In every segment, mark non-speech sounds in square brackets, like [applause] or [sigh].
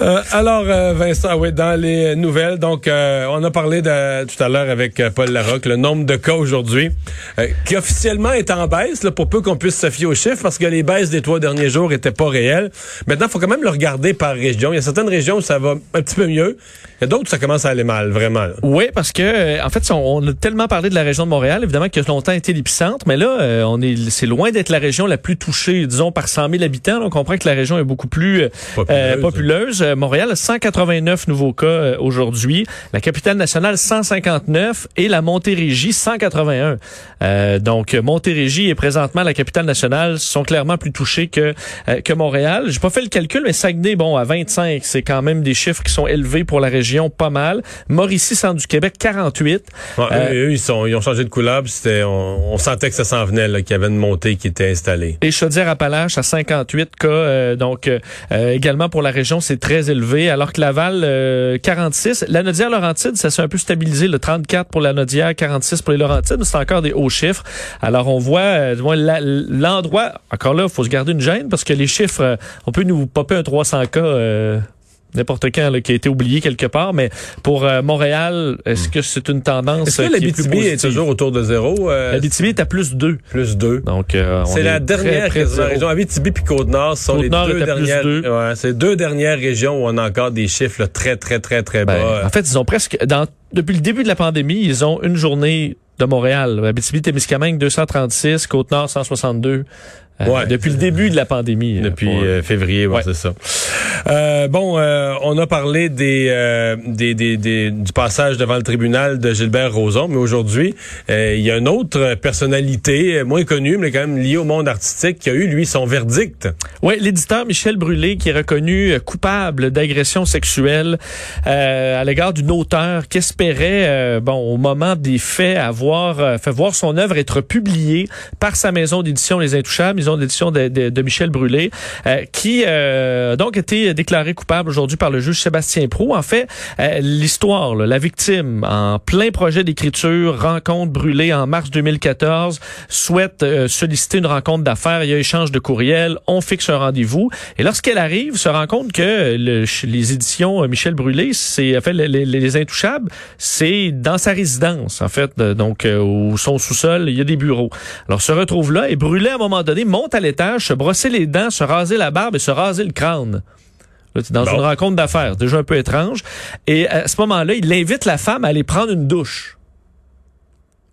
Euh, alors, euh, Vincent, oui, dans les nouvelles, donc euh, on a parlé de, tout à l'heure avec Paul Larocque, le nombre de cas aujourd'hui, qui officiellement est en baisse, là, pour peu qu'on puisse se fier aux chiffres, parce que les baisses des trois derniers jours étaient pas réelles. Maintenant, il faut quand même le regarder par région. Il y a certaines régions où ça va un petit peu mieux. Il y a d'autres où ça commence à aller mal, vraiment. Oui, parce que en fait, on, a tellement parlé de la région de Montréal, évidemment, qui a longtemps été l'épicentre, mais là, on est, c'est loin d'être la région la plus touchée, disons, par 100 000 habitants. on comprend que la région est beaucoup plus populeuse. populeuse. Euh, Montréal, 189 nouveaux cas euh, aujourd'hui. La capitale nationale, 159 et la Montérégie, 181. Euh, donc, Montérégie et présentement la capitale nationale sont clairement plus touchés que que Montréal. J'ai pas fait le calcul, mais Saguenay, bon, à 25, c'est quand même des chiffres qui sont élevés pour la région, pas mal. Mauricie, centre du Québec, 48. eux, ils sont, ils ont changé de couleur. C'était, on, sentait que ça s'en venait, qu'il y avait une montée qui était installée. Et Chaudière-Appalaches à 58 cas, donc également pour la région, c'est très alors que Laval, 46. Euh, la Nodière-Laurentide, ça s'est un peu stabilisé, le 34 pour la Nodière, 46 pour les Laurentides, mais c'est encore des hauts chiffres. Alors, on voit euh, l'endroit, encore là, il faut se garder une gêne, parce que les chiffres, euh, on peut nous popper un 300 cas n'importe quand qui a été oublié quelque part. Mais pour euh, Montréal, est-ce hmm. que c'est une tendance Est-ce que l'Abitibi est, est, toujours autour de zéro? Euh, L'Abitibi est à plus 2. Plus 2. Donc, euh, c'est la dernière région. Abitibi puis Côte-Nord sont les deux dernières. Ouais, c'est deux dernières régions où on a encore des chiffres très, très, très, très ben, bas. en fait, ils ont presque... Dans, depuis le début de la pandémie, ils ont une journée de Montréal. Abitibi-Témiscamingue, 236, Côte-Nord, 162. Euh, ouais. Depuis le début de la pandémie. Euh, depuis euh, février, ouais, c'est ça. Euh, bon, on a parlé des, des, des, des, du passage devant le tribunal de Gilbert Rozon, mais aujourd'hui, il y a une autre personnalité moins connue, mais quand même liée au monde artistique, qui a eu, lui, son verdict. Oui, l'éditeur Michel Brûlé, qui est reconnu coupable d'agression sexuelle à l'égard d'une auteure qui espérait, bon, au moment des faits, avoir fait voir son œuvre être publiée par sa maison d'édition Les Intouchables d'édition de, de, Michel Brûlé, euh, qui euh, a donc été déclaré coupable aujourd'hui par le juge Sébastien Prou. En fait, euh, l'histoire, la victime, en plein projet d'écriture, rencontre brûlée en mars 2014, souhaite solliciter une rencontre d'affaires. Il y a échange de courriel, on fixe un rendez-vous. Et lorsqu'elle arrive, se rend compte que le, les éditions Michel Brûlé, c'est en fait les, les, Intouchables, c'est dans sa résidence, en fait, donc au son sous-sol, il y a des bureaux. Alors se retrouve là et Brûlé à un moment donné monte à l'étage, se brosser les dents, se raser la barbe et se raser le crâne. Là, dans une rencontre d'affaires, déjà un peu étrange. Et à ce moment-là, il invite la femme à aller prendre une douche.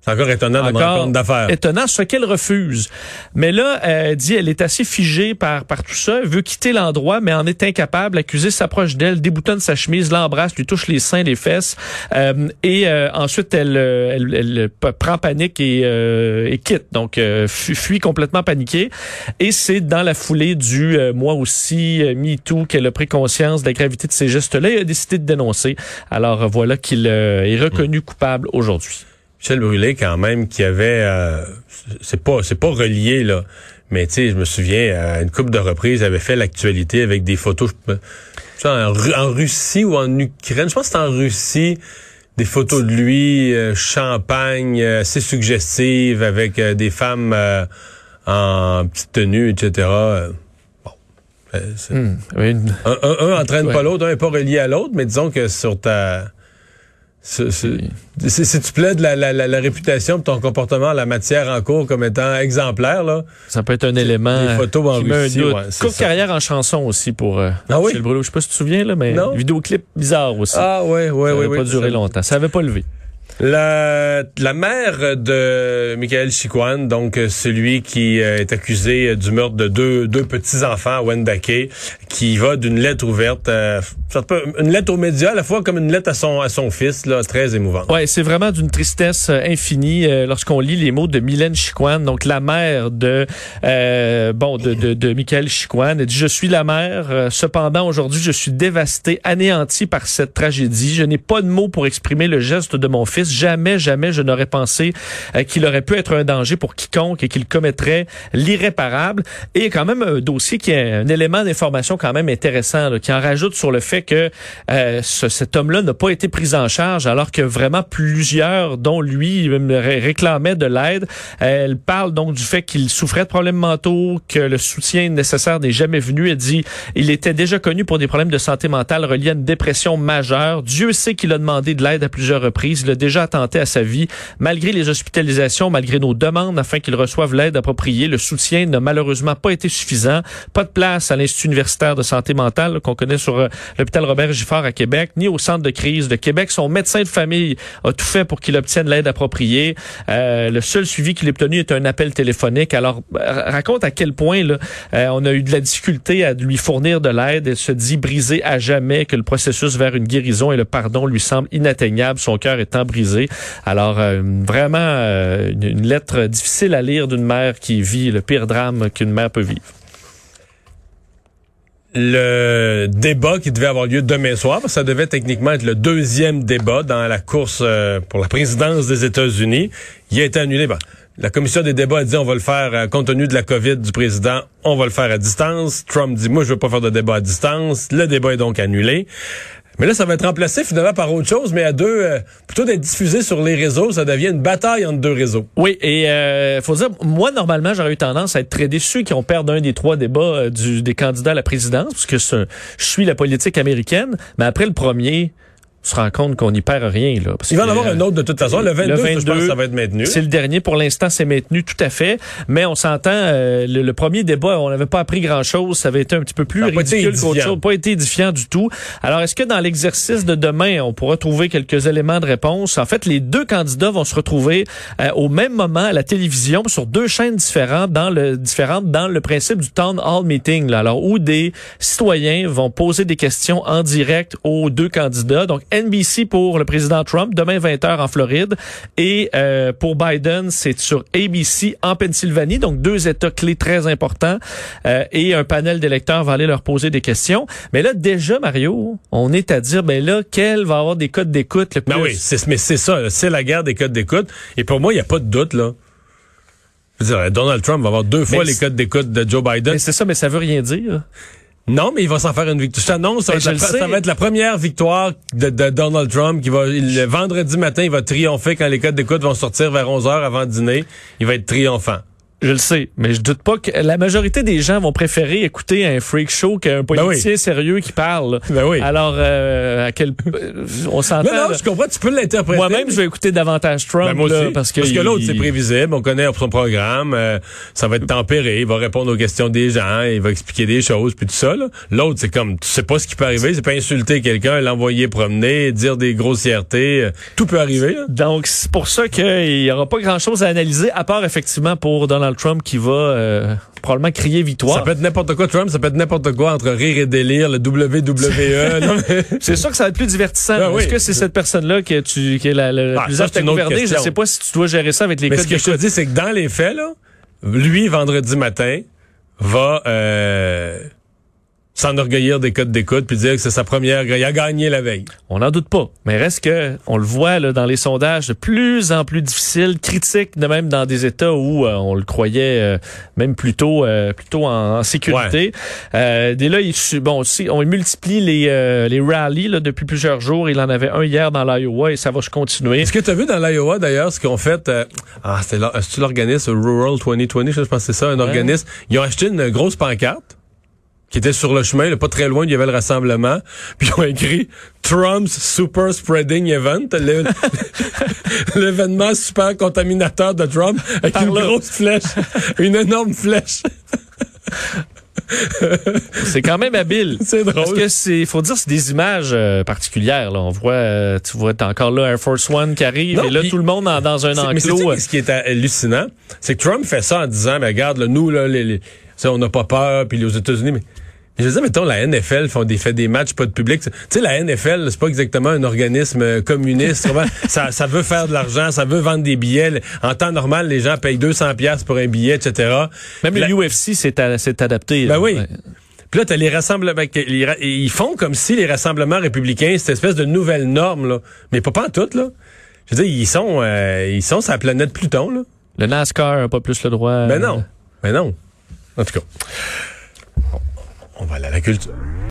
C'est encore étonnant de compte d'affaires. Étonnant, ce qu'elle refuse. Mais là, elle dit, elle est assez figée par, par tout ça. Veut quitter l'endroit, mais en est incapable. L'accusé s'approche d'elle, déboutonne sa chemise, l'embrasse, lui touche les seins, les fesses. Euh, et euh, ensuite, elle, euh, elle, elle, prend panique et, et quitte. Donc, fuit complètement paniquée. Et c'est dans la foulée du moi aussi, MeToo, qu'elle a pris conscience de la gravité de ces gestes-là et a décidé de dénoncer. Alors, voilà qu'il est reconnu coupable aujourd'hui. Michel Brûlé, quand même, qui avait, euh, c'est pas, c'est pas relié là, mais tu sais, je me souviens à une couple de reprises, avait fait l'actualité avec des photos, je, en, en, Russie ou en Ukraine, je pense que c'était en Russie, des photos de lui, euh, champagne, euh, assez suggestives, avec des femmes en petite tenue, etc. Bon. Hmm, un, un, entraîne pas l'autre, un n'est pas relié à l'autre, mais disons que sur ta si tu plaides la, la, la, réputation de ton comportement en la matière en cours comme étant exemplaire, là, ça peut être un élément. Des photos en Russie, ouais, Courte carrière en chanson aussi pour euh, ah oui? Michel Brûlot. Je sais pas si tu te souviens, là, mais non? vidéoclip bizarre aussi. Ah ouais, ouais, ouais. Ça n'avait pas duré longtemps. Ça avait pas levé. La, la mère de Michael Chiquan, donc celui qui euh, est accusé du meurtre de deux, deux petits-enfants à Wendake, qui va d'une lettre ouverte, euh, une lettre aux médias, à la fois comme une lettre à son, à son fils, là, très émouvante. Ouais, c'est vraiment d'une tristesse euh, infinie lorsqu'on lit les mots de Mylène Chiquan, donc la mère de, bon, de, de, de Michael Chiquan. Elle dit, je suis la mère, cependant aujourd'hui je suis dévastée, anéantie par cette tragédie. Je n'ai pas de mots pour exprimer le geste de mon fils Jamais, jamais je n'aurais pensé euh, qu'il aurait pu être un danger pour quiconque et qu'il commettrait l'irréparable. Et quand même un dossier qui est un élément d'information quand même intéressant, qui en rajoute sur le fait que euh, ce, cet homme-là n'a pas été pris en charge alors que vraiment plusieurs, dont lui, réclamaient de l'aide. Elle parle donc du fait qu'il souffrait de problèmes mentaux, que le soutien nécessaire n'est jamais venu. Elle dit il était déjà connu pour des problèmes de santé mentale reliés à une dépression majeure. Dieu sait qu'il a demandé de l'aide à plusieurs reprises. Il a déjà attenté à sa vie. Malgré les hospitalisations, malgré nos demandes afin qu'il reçoive l'aide appropriée, le soutien n'a malheureusement pas été suffisant. Pas de place à l'Institut universitaire de santé mentale qu'on connaît sur euh, l'hôpital Robert Giffard à Québec, ni au centre de crise de Québec. Son médecin de famille a tout fait pour qu'il obtienne l'aide appropriée. Euh, le seul suivi qu'il a obtenu est un appel téléphonique. Alors, raconte à quel point euh, on a eu de la difficulté à lui fournir de l'aide. Elle se dit brisée à jamais, que le processus vers une guérison et le pardon lui semble inatteignable, son cœur étant brisé. Alors, vraiment, une lettre difficile à lire d'une mère qui vit le pire drame qu'une mère peut vivre le débat qui devait avoir lieu demain soir, ça devait techniquement être le deuxième débat dans la course euh, pour la présidence des États-Unis, il a été annulé. la commission des débats a dit on va le faire euh, compte tenu de la COVID du président, on va le faire à distance. Trump dit moi je veux pas faire de débat à distance. Le débat est donc annulé. Mais là, ça va être remplacé finalement par autre chose, mais à deux, euh, plutôt d'être diffusé sur les réseaux, ça devient une bataille entre deux réseaux. Oui, et euh, faut dire, moi normalement, j'aurais eu tendance à être très déçu qu'on perde un des trois débats euh, du, des candidats à la présidence, parce que je suis la politique américaine, mais après le premier, se rend compte qu'on n'y perd rien. Là, Il va en avoir un autre de toute façon. Le 22, je pense que ça va être maintenu. C'est le dernier. Pour l'instant, c'est maintenu tout à fait. Mais on s'entend, euh, le, premier débat, on n'avait pas appris grand-chose. Ça avait été un petit peu plus ridicule qu'autre chose. Pas été édifiant du tout. Alors, est-ce que dans l'exercice de demain, on pourra trouver quelques éléments de réponse? En fait, les deux candidats vont se retrouver euh, au même moment à la télévision sur deux chaînes différentes dans le, différentes dans le principe du town hall meeting. Là. Alors, où des citoyens vont poser des questions en direct aux deux candidats. Donc, NBC pour le président Trump, demain 20h en Floride. Et euh, pour Biden, c'est sur ABC en Pennsylvanie, donc deux États clés très importants. Euh, et un panel d'électeurs va aller leur poser des questions. Mais là, déjà, Mario, on est à dire, ben là, quel va avoir des codes d'écoute le ben plus? Ben oui, mais c'est ça, c'est la guerre des codes d'écoute. Et pour moi, il n'y a pas de doute, là. Je veux dire, Donald Trump va avoir deux fois les codes d'écoute de Joe Biden. C'est ça, mais ça veut rien dire. Non, mais il va s'en faire une victoire. Je t'annonce, ça, ça, va être la première victoire de, Donald Trump qui va, le vendredi matin, il va triompher quand les codes d'écoute vont sortir vers 11 heures avant dîner. Il va être triomphant. Je le sais, mais je doute pas que la majorité des gens vont préférer écouter un freak show qu'un ben politicien sérieux qui parle. Ben oui. Alors, euh, à quel euh, on s'entend. Non, non, je comprends, tu peux l'interpréter. Moi-même, je vais écouter davantage Trump. Ben moi aussi. parce que, parce que l'autre, c'est prévisible. On connaît son programme. Euh, ça va être tempéré. Il va répondre aux questions des gens. Il va expliquer des choses, puis tout ça. L'autre, c'est comme, tu sais pas ce qui peut arriver. C'est pas insulter quelqu'un, l'envoyer promener, dire des grossièretés. Tout peut arriver. Donc, c'est pour ça qu'il y aura pas grand-chose à analyser, à part effectivement pour Donald Trump qui va euh, probablement crier victoire. Ça peut être n'importe quoi, Trump, ça peut être n'importe quoi entre rire et délire, le WWE. [laughs] c'est sûr que ça va être plus divertissant. Ben Est-ce que c'est cette personne-là qui, tu, qui est la, la ah, plus apte à gouverner? Je ne sais pas si tu dois gérer ça avec les Mais ce que je te dis, c'est que dans les faits, là, lui, vendredi matin, va... Euh, s'enorgueillir des codes d'écoute puis dire que c'est sa première, il a gagné la veille. On n'en doute pas, mais reste que on le voit là, dans les sondages de plus en plus difficiles, critiques de même dans des États où euh, on le croyait euh, même plutôt euh, plutôt en, sécurité. Euh, dès là, il, bon, aussi, on multiplie les les rallyes là, depuis plusieurs jours. Il en avait un hier dans l'Iowa et ça va se continuer. Est-ce que tu as vu dans l'Iowa d'ailleurs ce qu'on fait Ah, c'est l'organisme Rural 2020, je pense que c'est ça, un organisme. Ils ont acheté une grosse pancarte qui était sur le chemin, là, pas très loin, il y avait le rassemblement. [laughs] Puis ils ont écrit Trump's Super Spreading Event, [laughs] l'événement super contaminateur de Trump, avec une grosse flèche, une énorme flèche. [laughs] c'est quand même habile. C'est drôle. Parce que c'est, faut dire, c'est des images euh, particulières. Là. On voit, euh, tu vois, t'as encore là Air Force One qui arrive, et là tout le monde dans un enclos. Mais ce qui est hallucinant, c'est que Trump fait ça en disant, mais regarde, là, nous là, les, les on n'a pas peur, puis aux États-Unis, mais je veux dire, mettons, la NFL font des, fait des matchs pas de public. Tu sais, la NFL, c'est pas exactement un organisme euh, communiste. [laughs] ça, ça veut faire de l'argent, ça veut vendre des billets. En temps normal, les gens payent 200 pièces pour un billet, etc. Même le UFC s'est adapté. Ben oui. Puis là, t'as les rassemblements. Ben, ils font comme si les rassemblements républicains, c'était espèce de nouvelle norme, là. Mais pas, pas en tout, là. Je veux dire, ils sont, euh, ils sont sur la planète Pluton, là. Le NASCAR n'a pas plus le droit. Ben non. Ben non. En tout cas. On va aller à la culture.